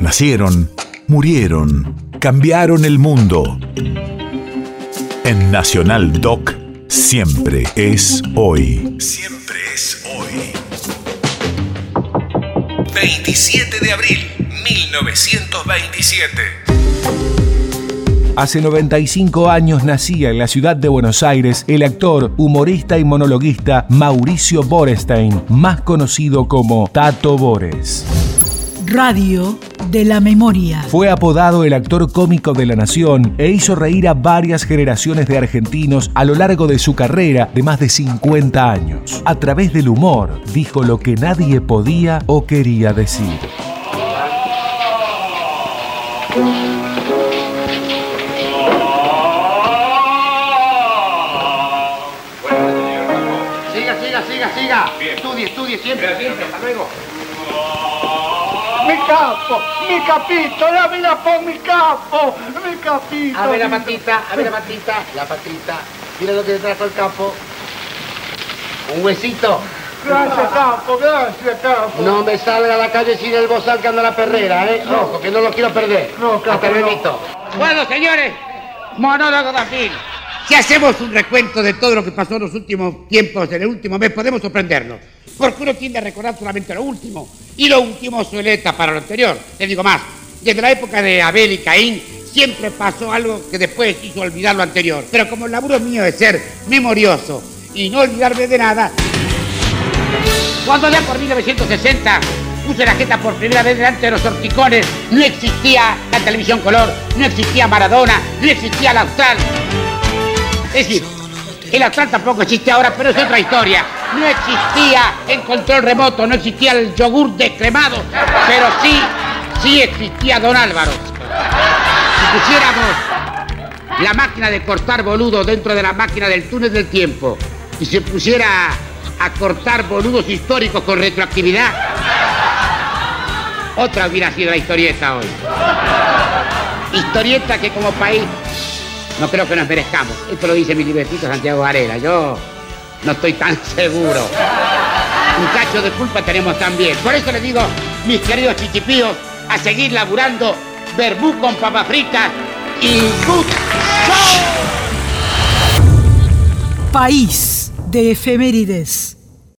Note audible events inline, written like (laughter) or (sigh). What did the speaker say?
Nacieron, murieron, cambiaron el mundo. En Nacional Doc, siempre es hoy. Siempre es hoy. 27 de abril, 1927. Hace 95 años nacía en la ciudad de Buenos Aires el actor, humorista y monologuista Mauricio Borestein, más conocido como Tato Bores. Radio de la Memoria. Fue apodado el actor cómico de la nación e hizo reír a varias generaciones de argentinos a lo largo de su carrera de más de 50 años. A través del humor dijo lo que nadie podía o quería decir. Siga, siga, siga, siga. Estudie, estudie siempre, siempre. Hasta luego. Mi capo, mi capito, dámela por mi capo, mi capito. A ver la patita, a ver la patita, la patita. Mira lo que le trajo el capo. Un huesito. Gracias, capo, gracias, capo. No me salga a la calle sin el bozal que anda la perrera, ¿eh? Ojo, que no lo quiero perder. No, capo, Hasta no. Bueno, señores, monólogo de fin. Si hacemos un recuento de todo lo que pasó en los últimos tiempos, en el último mes, podemos sorprendernos. Porque uno tiende a recordar solamente lo último. Y lo último suele para lo anterior. Te digo más, desde la época de Abel y Caín, siempre pasó algo que después hizo olvidar lo anterior. Pero como el laburo mío es ser memorioso y no olvidarme de nada, cuando allá por 1960 puse la jeta por primera vez delante de los horticones, no existía la televisión color, no existía Maradona, no existía la. Es decir, el Austral tampoco existe ahora, pero es otra historia. No existía el control remoto, no existía el yogur descremado, pero sí, sí existía Don Álvaro. Si pusiéramos la máquina de cortar boludo dentro de la máquina del túnel del tiempo y se pusiera a cortar boludos históricos con retroactividad, otra hubiera sido la historieta hoy. Historieta que como país no creo que nos merezcamos. Esto lo dice mi libretito Santiago Varela. Yo no estoy tan (laughs) seguro. Un cacho de culpa tenemos también. Por eso les digo, mis queridos chichipíos, a seguir laburando verbú con papas fritas y good show. País de efemérides.